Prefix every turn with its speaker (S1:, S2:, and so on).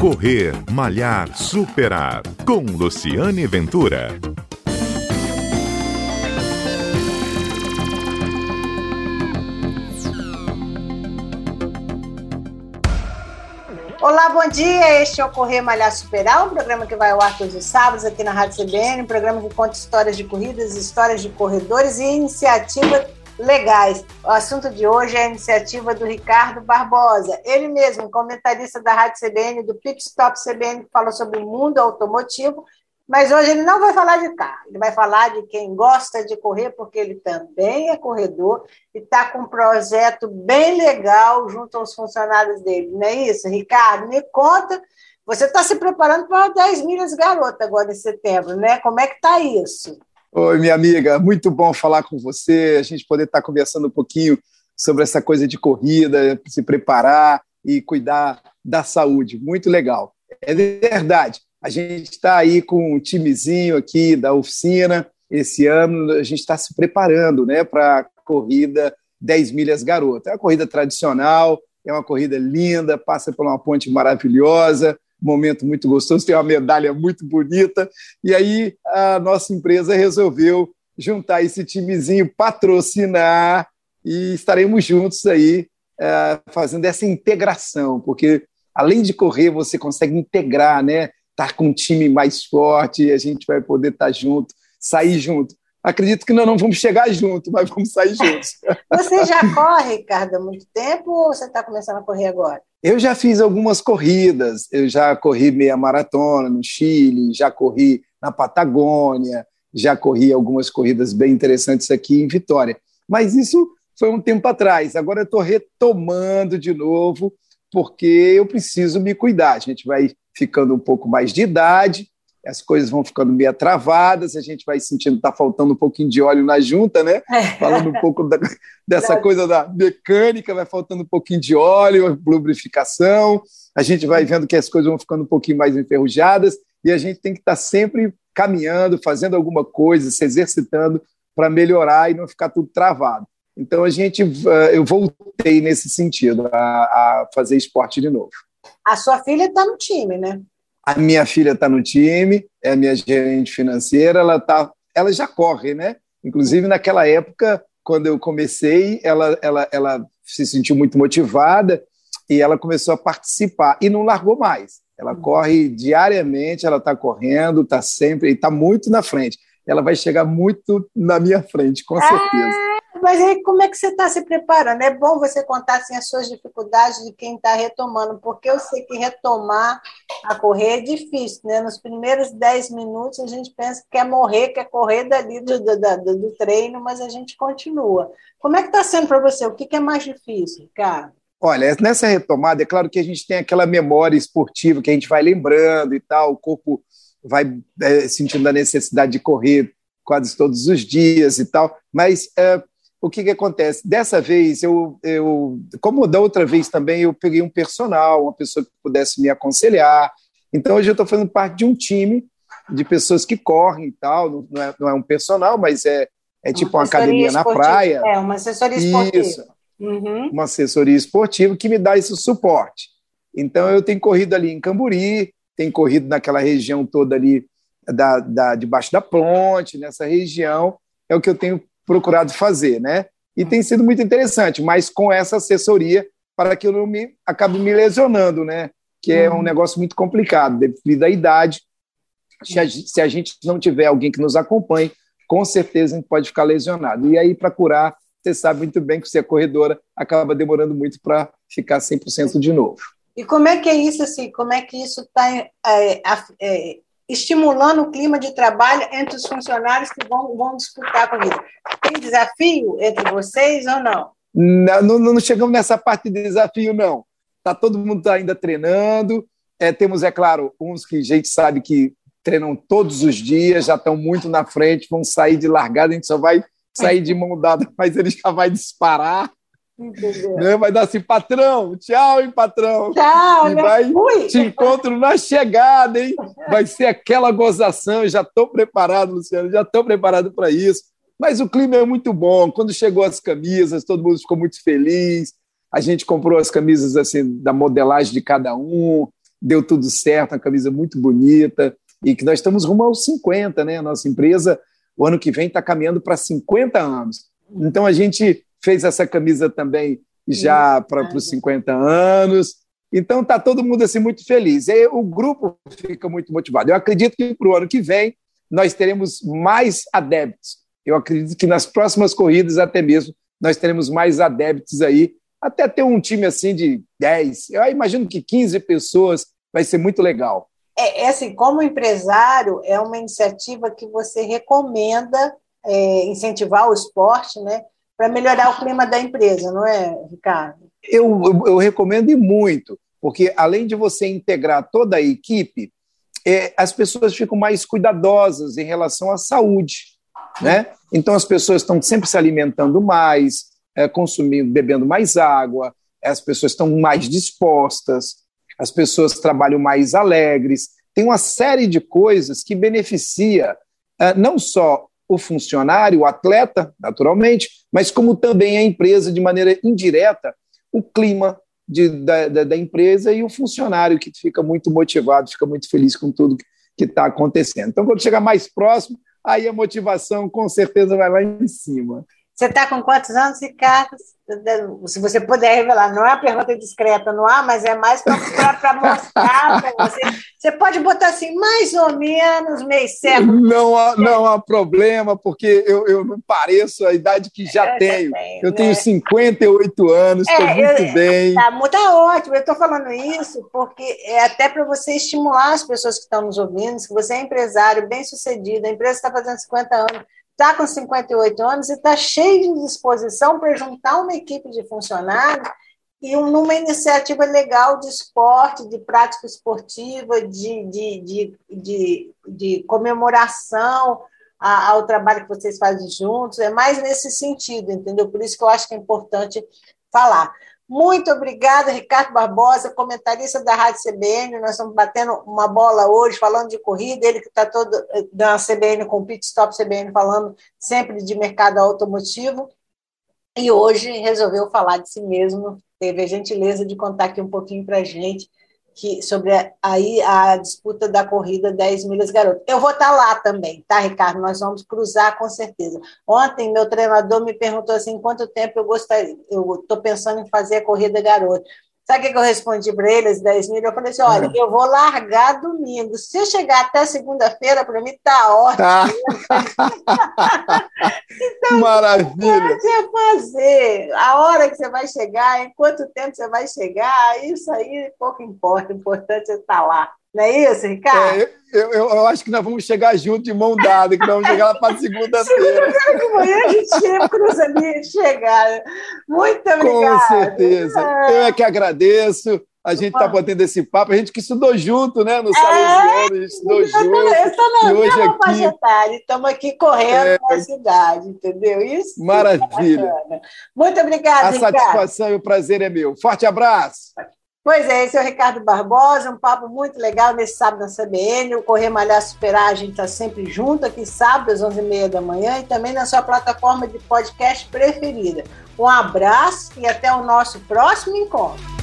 S1: Correr, Malhar, Superar. Com Luciane Ventura.
S2: Olá, bom dia. Este é o Correr Malhar Superar, um programa que vai ao ar todos os sábados aqui na Rádio CBN, um programa que conta histórias de corridas, histórias de corredores e iniciativas legais. O assunto de hoje é a iniciativa do Ricardo Barbosa, ele mesmo, comentarista da Rádio CBN, do Pit Stop CBN, que falou sobre o mundo automotivo mas hoje ele não vai falar de carro, ele vai falar de quem gosta de correr, porque ele também é corredor e está com um projeto bem legal junto aos funcionários dele, não é isso? Ricardo, me conta, você está se preparando para 10 milhas garota agora em setembro, né? Como é que está isso?
S3: Oi, minha amiga, muito bom falar com você, a gente poder estar conversando um pouquinho sobre essa coisa de corrida, se preparar e cuidar da saúde, muito legal. É verdade, a gente está aí com um timezinho aqui da oficina. Esse ano a gente está se preparando né, para a corrida 10 milhas garota. É uma corrida tradicional, é uma corrida linda, passa por uma ponte maravilhosa, momento muito gostoso, tem uma medalha muito bonita. E aí a nossa empresa resolveu juntar esse timezinho, patrocinar e estaremos juntos aí é, fazendo essa integração, porque além de correr, você consegue integrar, né? estar com um time mais forte, a gente vai poder estar junto, sair junto. Acredito que nós não vamos chegar junto, mas vamos sair juntos.
S2: Você já corre, Ricardo, há muito tempo ou você está começando a correr agora?
S3: Eu já fiz algumas corridas, eu já corri meia maratona no Chile, já corri na Patagônia, já corri algumas corridas bem interessantes aqui em Vitória. Mas isso foi um tempo atrás. Agora eu estou retomando de novo, porque eu preciso me cuidar. A gente vai ficando um pouco mais de idade, as coisas vão ficando meio travadas, a gente vai sentindo que está faltando um pouquinho de óleo na junta, né? É. Falando um pouco da, dessa coisa da mecânica, vai faltando um pouquinho de óleo, lubrificação, a gente vai vendo que as coisas vão ficando um pouquinho mais enferrujadas e a gente tem que estar tá sempre caminhando, fazendo alguma coisa, se exercitando para melhorar e não ficar tudo travado. Então a gente, eu voltei nesse sentido a, a fazer esporte de novo.
S2: A sua filha está no time, né?
S3: A minha filha está no time, é a minha gerente financeira, ela tá, ela já corre, né? Inclusive naquela época, quando eu comecei, ela, ela, ela se sentiu muito motivada e ela começou a participar e não largou mais. Ela uhum. corre diariamente, ela está correndo, está sempre, e está muito na frente. Ela vai chegar muito na minha frente, com certeza.
S2: Ah, mas aí como é que você está se preparando? É bom você contar assim, as suas dificuldades de quem está retomando, porque eu sei que retomar a correr é difícil, né? Nos primeiros 10 minutos a gente pensa que quer morrer, quer correr dali do, do, do, do treino, mas a gente continua. Como é que está sendo para você? O que, que é mais difícil, cara?
S3: Olha, nessa retomada, é claro que a gente tem aquela memória esportiva que a gente vai lembrando e tal, o corpo vai é, sentindo a necessidade de correr quase todos os dias e tal, mas é, o que, que acontece? Dessa vez, eu, eu, como da outra vez também, eu peguei um personal, uma pessoa que pudesse me aconselhar. Então, hoje eu estou fazendo parte de um time de pessoas que correm e tal. Não é, não é um personal, mas é, é tipo uma, uma academia esportiva. na praia.
S2: É, uma assessoria esportiva. Isso.
S3: Uhum. Uma assessoria esportiva que me dá esse suporte. Então, eu tenho corrido ali em Camburi, tenho corrido naquela região toda ali da, da, debaixo da ponte, nessa região. É o que eu tenho procurado fazer, né? E tem sido muito interessante, mas com essa assessoria para que eu não me acabe me lesionando, né? Que é um uhum. negócio muito complicado devido à idade. Se a, se a gente não tiver alguém que nos acompanhe, com certeza a gente pode ficar lesionado. E aí, para curar, você sabe muito bem que você é corredora, acaba demorando muito para ficar 100% de novo.
S2: E como é que é isso, assim, como é que isso está é, é, estimulando o clima de trabalho entre os funcionários que vão, vão disputar a corrida. Tem desafio entre vocês ou não?
S3: Não, não, não chegamos nessa parte de desafio, não. Tá, todo mundo ainda treinando. É, temos, é claro, uns que a gente sabe que treinam todos os dias, já estão muito na frente, vão sair de largada, a gente só vai sair de mão dada, mas ele já vai disparar. Né? Vai dar assim, patrão, tchau, hein, patrão.
S2: Tchau,
S3: e vai fui. te encontro na chegada, hein? Vai ser aquela gozação. Já estou preparado, Luciano, já estou preparado para isso. Mas o clima é muito bom. Quando chegou as camisas, todo mundo ficou muito feliz. A gente comprou as camisas assim da modelagem de cada um. deu tudo certo, uma camisa muito bonita, e que nós estamos rumo aos 50, né? A nossa empresa, o ano que vem, está caminhando para 50 anos. Então, a gente fez essa camisa também já para os 50 anos. Então, está todo mundo assim muito feliz. E o grupo fica muito motivado. Eu acredito que para o ano que vem nós teremos mais adeptos. Eu acredito que nas próximas corridas, até mesmo, nós teremos mais adeptos aí, até ter um time assim de 10. Eu imagino que 15 pessoas vai ser muito legal.
S2: É, é assim, como empresário, é uma iniciativa que você recomenda é, incentivar o esporte, né? Para melhorar o clima da empresa, não é, Ricardo?
S3: Eu, eu, recomendo muito, porque além de você integrar toda a equipe, é, as pessoas ficam mais cuidadosas em relação à saúde. Né? Então, as pessoas estão sempre se alimentando mais, é, consumindo, bebendo mais água, as pessoas estão mais dispostas, as pessoas trabalham mais alegres. Tem uma série de coisas que beneficia é, não só o funcionário, o atleta, naturalmente, mas como também a empresa, de maneira indireta, o clima de, da, da, da, empresa e o funcionário que fica muito motivado, fica muito feliz com tudo que está acontecendo. Então, quando chegar mais próximo, aí a motivação com certeza vai lá em cima.
S2: Você está com quantos anos, Ricardo? Se você puder revelar, não é uma pergunta discreta, não há, mas é mais para mostrar para você. Você pode botar assim, mais ou menos, meio século.
S3: Não há, não há problema, porque eu, eu não pareço a idade que já eu tenho. tenho. Eu né? tenho 58 anos, estou é, muito eu, bem.
S2: Está tá ótimo, eu estou falando isso porque é até para você estimular as pessoas que estão nos ouvindo, que você é empresário, bem sucedido, a empresa está fazendo 50 anos está com 58 anos e está cheio de disposição para juntar uma equipe de funcionários e numa iniciativa legal de esporte, de prática esportiva, de, de, de, de, de comemoração ao trabalho que vocês fazem juntos, é mais nesse sentido, entendeu? Por isso que eu acho que é importante falar. Muito obrigada, Ricardo Barbosa, comentarista da Rádio CBN. Nós estamos batendo uma bola hoje, falando de corrida. Ele que está todo na CBN com o Pit Stop CBN, falando sempre de mercado automotivo. E hoje resolveu falar de si mesmo. Teve a gentileza de contar aqui um pouquinho para a gente que, sobre a, aí a disputa da corrida 10 milhas garoto. Eu vou estar tá lá também, tá, Ricardo? Nós vamos cruzar com certeza. Ontem, meu treinador me perguntou assim: quanto tempo eu gostaria, eu estou pensando em fazer a corrida garoto. Sabe o que eu respondi para ele, as 10 mil? Eu falei assim: olha, eu vou largar domingo. Se eu chegar até segunda-feira, para mim tá ótimo. Tá.
S3: então, Maravilha.
S2: Você fazer a hora que você vai chegar, em quanto tempo você vai chegar, isso aí pouco importa. O importante é estar tá lá. Não é isso, Ricardo? É,
S3: eu, eu, eu, acho que nós vamos chegar junto de mão dada, que nós vamos chegar lá para segunda-feira.
S2: Segunda-feira de manhã a gente cruza ali e chegar. Muito obrigada.
S3: Com certeza. É. Eu é que agradeço. A gente está batendo esse papo, a gente que estudou junto, né? No Salesiano, é, a gente estudou eu junto. Eu estou
S2: na hoje aqui... estamos aqui correndo é, na cidade, entendeu? Isso.
S3: Maravilha.
S2: Muito obrigada,
S3: A
S2: Ricardo.
S3: satisfação e o prazer é meu. Forte abraço.
S2: Pois é, esse é o Ricardo Barbosa, um papo muito legal nesse sábado na CBN. O Correr Malhar Superar, a gente está sempre junto aqui, sábado às 11h30 da manhã e também na sua plataforma de podcast preferida. Um abraço e até o nosso próximo encontro.